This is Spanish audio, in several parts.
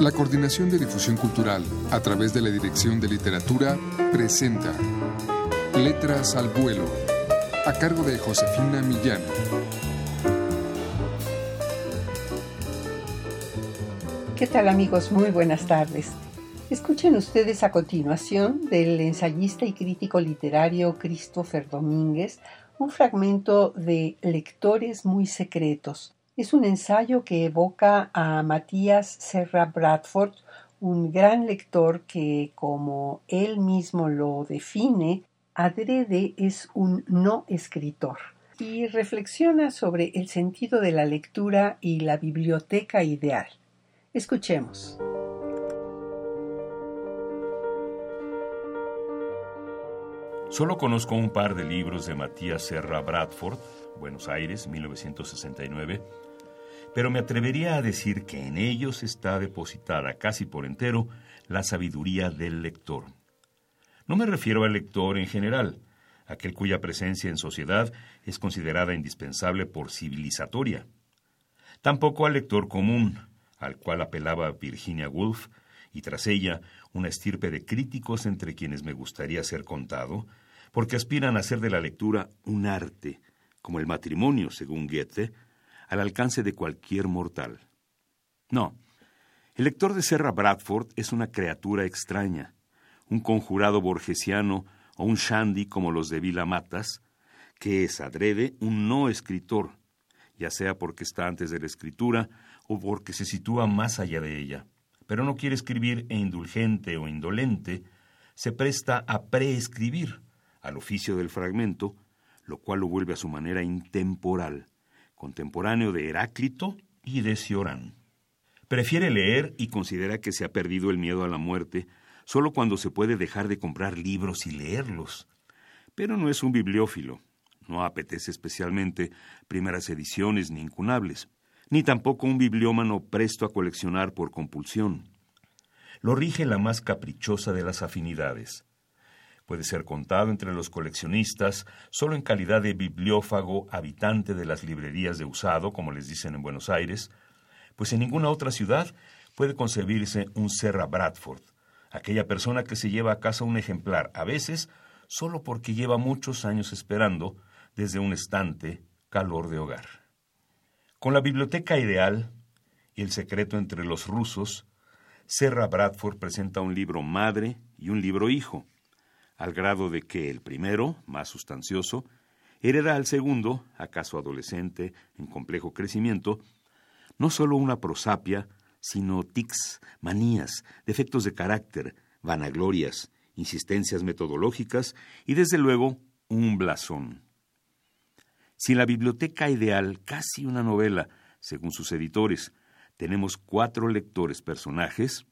La Coordinación de Difusión Cultural, a través de la Dirección de Literatura, presenta Letras al Vuelo, a cargo de Josefina Millán. ¿Qué tal amigos? Muy buenas tardes. Escuchen ustedes a continuación del ensayista y crítico literario Christopher Domínguez un fragmento de Lectores muy secretos, es un ensayo que evoca a Matías Serra Bradford, un gran lector que, como él mismo lo define, adrede es un no escritor y reflexiona sobre el sentido de la lectura y la biblioteca ideal. Escuchemos. Solo conozco un par de libros de Matías Serra Bradford, Buenos Aires, 1969, pero me atrevería a decir que en ellos está depositada casi por entero la sabiduría del lector. No me refiero al lector en general, aquel cuya presencia en sociedad es considerada indispensable por civilizatoria. Tampoco al lector común, al cual apelaba Virginia Woolf, y tras ella una estirpe de críticos entre quienes me gustaría ser contado, porque aspiran a hacer de la lectura un arte, como el matrimonio, según Goethe, al alcance de cualquier mortal. No, el lector de Serra Bradford es una criatura extraña, un conjurado borgesiano o un shandy como los de Vila Matas, que es adrede un no escritor, ya sea porque está antes de la escritura o porque se sitúa más allá de ella, pero no quiere escribir e indulgente o indolente, se presta a preescribir al oficio del fragmento, lo cual lo vuelve a su manera intemporal, contemporáneo de Heráclito y de Ciorán. Prefiere leer y considera que se ha perdido el miedo a la muerte solo cuando se puede dejar de comprar libros y leerlos. Pero no es un bibliófilo, no apetece especialmente primeras ediciones ni incunables, ni tampoco un bibliómano presto a coleccionar por compulsión. Lo rige la más caprichosa de las afinidades, Puede ser contado entre los coleccionistas solo en calidad de bibliófago habitante de las librerías de usado, como les dicen en Buenos Aires, pues en ninguna otra ciudad puede concebirse un Serra Bradford, aquella persona que se lleva a casa un ejemplar, a veces solo porque lleva muchos años esperando desde un estante calor de hogar. Con la biblioteca ideal y el secreto entre los rusos, Serra Bradford presenta un libro madre y un libro hijo, al grado de que el primero, más sustancioso, hereda al segundo, acaso adolescente, en complejo crecimiento, no sólo una prosapia, sino tics, manías, defectos de carácter, vanaglorias, insistencias metodológicas y, desde luego, un blasón. Si en la biblioteca ideal, casi una novela, según sus editores, tenemos cuatro lectores personajes,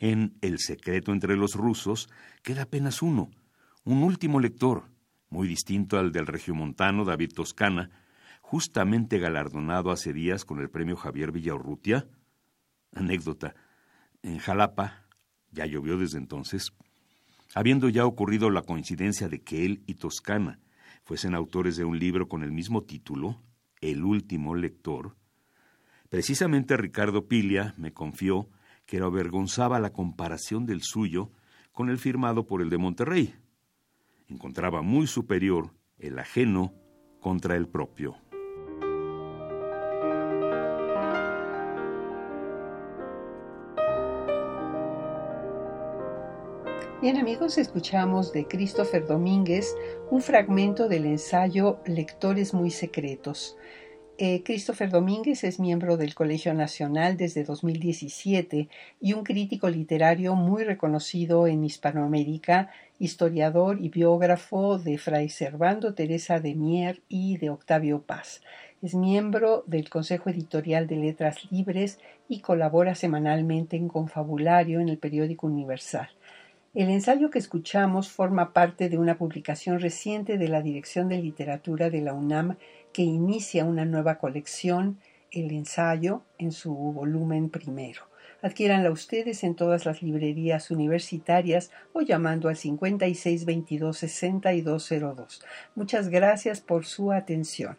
en El secreto entre los rusos queda apenas uno, un último lector, muy distinto al del regiomontano David Toscana, justamente galardonado hace días con el premio Javier Villaurrutia. Anécdota. En Jalapa, ya llovió desde entonces, habiendo ya ocurrido la coincidencia de que él y Toscana fuesen autores de un libro con el mismo título, El último lector, precisamente Ricardo Pilia me confió que lo avergonzaba la comparación del suyo con el firmado por el de Monterrey. Encontraba muy superior el ajeno contra el propio. Bien amigos, escuchamos de Christopher Domínguez un fragmento del ensayo Lectores muy secretos, eh, Christopher Domínguez es miembro del Colegio Nacional desde 2017 y un crítico literario muy reconocido en Hispanoamérica, historiador y biógrafo de Fray Servando Teresa de Mier y de Octavio Paz. Es miembro del Consejo Editorial de Letras Libres y colabora semanalmente en Confabulario en el periódico Universal. El ensayo que escuchamos forma parte de una publicación reciente de la Dirección de Literatura de la UNAM que inicia una nueva colección, el ensayo, en su volumen primero. Adquiéranla ustedes en todas las librerías universitarias o llamando al 5622-6202. Muchas gracias por su atención.